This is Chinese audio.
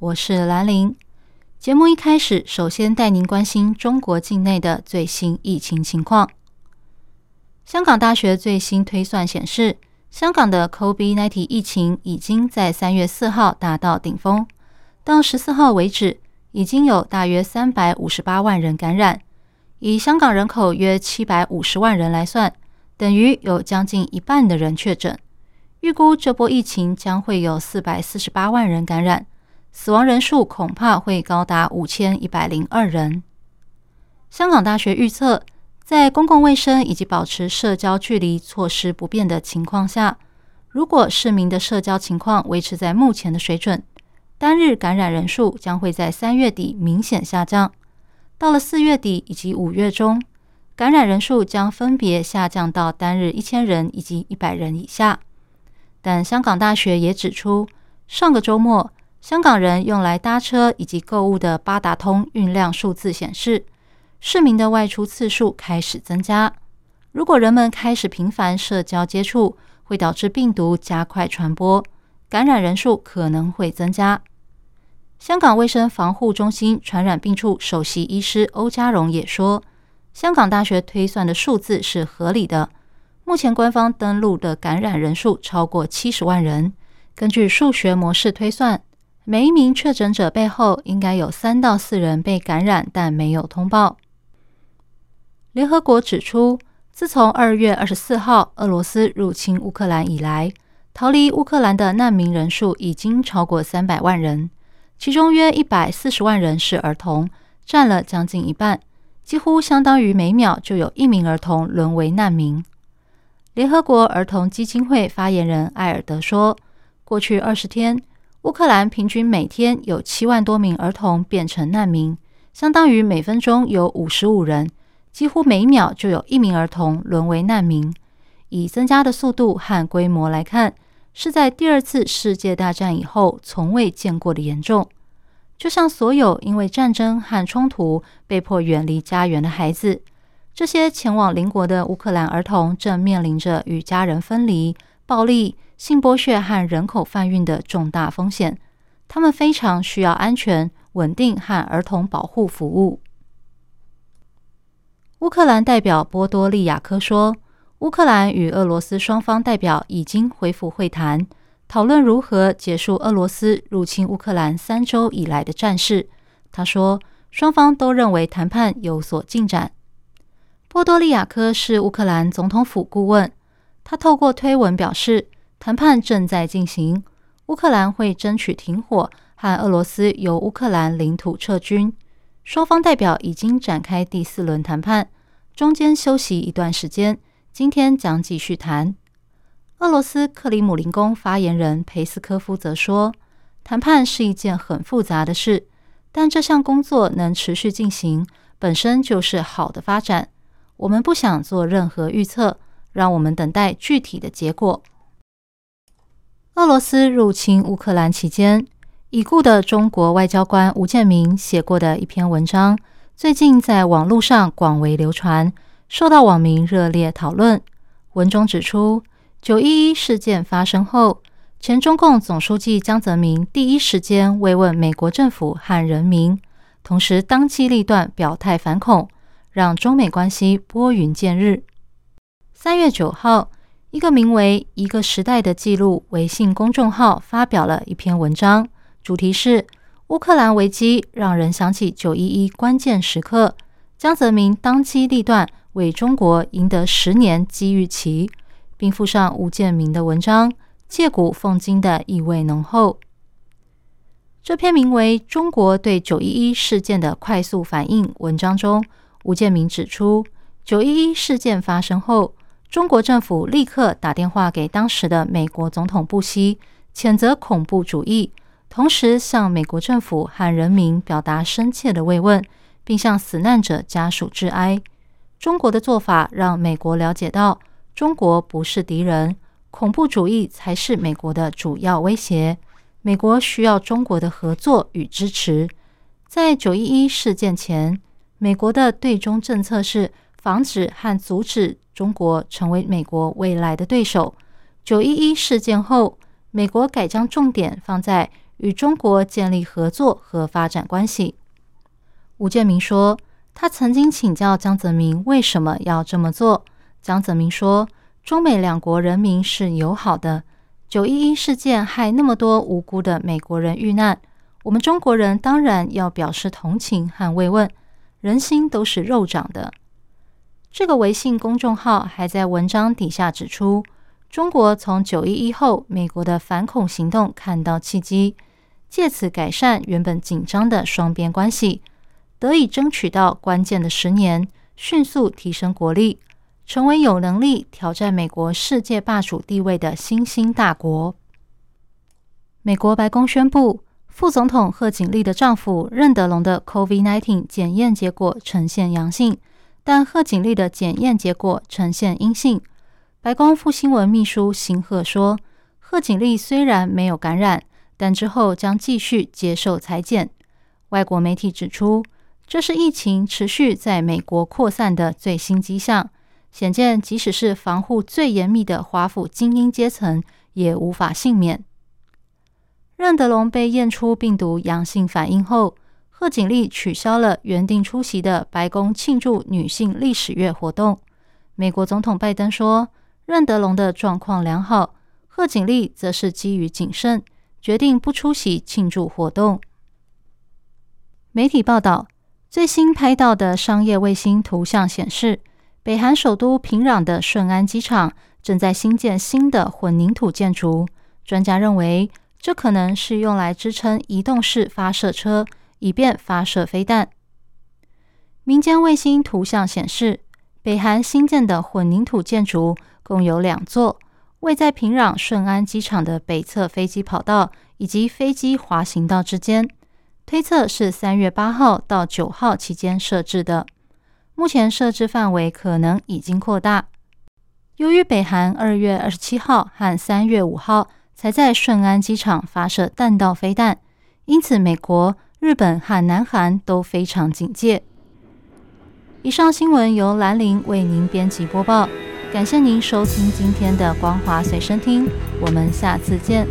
我是兰玲。节目一开始，首先带您关心中国境内的最新疫情情况。香港大学最新推算显示，香港的 COVID-19 疫情已经在三月四号达到顶峰，到十四号为止，已经有大约三百五十八万人感染。以香港人口约七百五十万人来算，等于有将近一半的人确诊。预估这波疫情将会有四百四十八万人感染。死亡人数恐怕会高达五千一百零二人。香港大学预测，在公共卫生以及保持社交距离措施不变的情况下，如果市民的社交情况维持在目前的水准，单日感染人数将会在三月底明显下降。到了四月底以及五月中，感染人数将分别下降到单日一千人以及一百人以下。但香港大学也指出，上个周末。香港人用来搭车以及购物的八达通运量数字显示，市民的外出次数开始增加。如果人们开始频繁社交接触，会导致病毒加快传播，感染人数可能会增加。香港卫生防护中心传染病处首席医师欧家荣也说，香港大学推算的数字是合理的。目前官方登录的感染人数超过七十万人，根据数学模式推算。每一名确诊者背后应该有三到四人被感染，但没有通报。联合国指出，自从二月二十四号俄罗斯入侵乌克兰以来，逃离乌克兰的难民人数已经超过三百万人，其中约一百四十万人是儿童，占了将近一半，几乎相当于每秒就有一名儿童沦为难民。联合国儿童基金会发言人艾尔德说：“过去二十天。”乌克兰平均每天有七万多名儿童变成难民，相当于每分钟有五十五人，几乎每秒就有一名儿童沦为难民。以增加的速度和规模来看，是在第二次世界大战以后从未见过的严重。就像所有因为战争和冲突被迫远离家园的孩子，这些前往邻国的乌克兰儿童正面临着与家人分离、暴力。性剥削和人口贩运的重大风险，他们非常需要安全、稳定和儿童保护服务。乌克兰代表波多利亚科说，乌克兰与俄罗斯双方代表已经恢复会谈，讨论如何结束俄罗斯入侵乌克兰三周以来的战事。他说，双方都认为谈判有所进展。波多利亚科是乌克兰总统府顾问，他透过推文表示。谈判正在进行，乌克兰会争取停火，和俄罗斯由乌克兰领土撤军。双方代表已经展开第四轮谈判，中间休息一段时间，今天将继续谈。俄罗斯克里姆林宫发言人佩斯科夫则说：“谈判是一件很复杂的事，但这项工作能持续进行，本身就是好的发展。我们不想做任何预测，让我们等待具体的结果。”俄罗斯入侵乌克兰期间，已故的中国外交官吴建民写过的一篇文章，最近在网络上广为流传，受到网民热烈讨论。文中指出，九一一事件发生后，前中共总书记江泽民第一时间慰问美国政府和人民，同时当机立断表态反恐，让中美关系拨云见日。三月九号。一个名为《一个时代的记录》微信公众号发表了一篇文章，主题是“乌克兰危机让人想起九一一关键时刻”。江泽民当机立断，为中国赢得十年机遇期，并附上吴建民的文章，借古讽今的意味浓厚。这篇名为《中国对九一一事件的快速反应》文章中，吴建民指出，九一一事件发生后。中国政府立刻打电话给当时的美国总统布希，谴责恐怖主义，同时向美国政府和人民表达深切的慰问，并向死难者家属致哀。中国的做法让美国了解到，中国不是敌人，恐怖主义才是美国的主要威胁。美国需要中国的合作与支持。在九一一事件前，美国的对中政策是防止和阻止中国成为美国未来的对手。九一一事件后，美国改将重点放在与中国建立合作和发展关系。吴建明说，他曾经请教江泽民为什么要这么做。江泽民说，中美两国人民是友好的。九一一事件害那么多无辜的美国人遇难，我们中国人当然要表示同情和慰问。人心都是肉长的。这个微信公众号还在文章底下指出，中国从九一一后美国的反恐行动看到契机，借此改善原本紧张的双边关系，得以争取到关键的十年，迅速提升国力。成为有能力挑战美国世界霸主地位的新兴大国。美国白宫宣布，副总统贺锦丽的丈夫任德龙的 COVID-19 检验结果呈现阳性，但贺锦丽的检验结果呈现阴性。白宫副新闻秘书辛赫说：“贺锦丽虽然没有感染，但之后将继续接受裁剪。”外国媒体指出，这是疫情持续在美国扩散的最新迹象。显见，即使是防护最严密的华府精英阶层，也无法幸免。任德龙被验出病毒阳性反应后，贺锦丽取消了原定出席的白宫庆祝女性历史月活动。美国总统拜登说，任德龙的状况良好，贺锦丽则是基于谨慎，决定不出席庆祝活动。媒体报道，最新拍到的商业卫星图像显示。北韩首都平壤的顺安机场正在新建新的混凝土建筑，专家认为这可能是用来支撑移动式发射车，以便发射飞弹。民间卫星图像显示，北韩新建的混凝土建筑共有两座，位在平壤顺安机场的北侧飞机跑道以及飞机滑行道之间，推测是三月八号到九号期间设置的。目前设置范围可能已经扩大。由于北韩二月二十七号和三月五号才在顺安机场发射弹道飞弹，因此美国、日本和南韩都非常警戒。以上新闻由兰陵为您编辑播报，感谢您收听今天的光华随身听，我们下次见。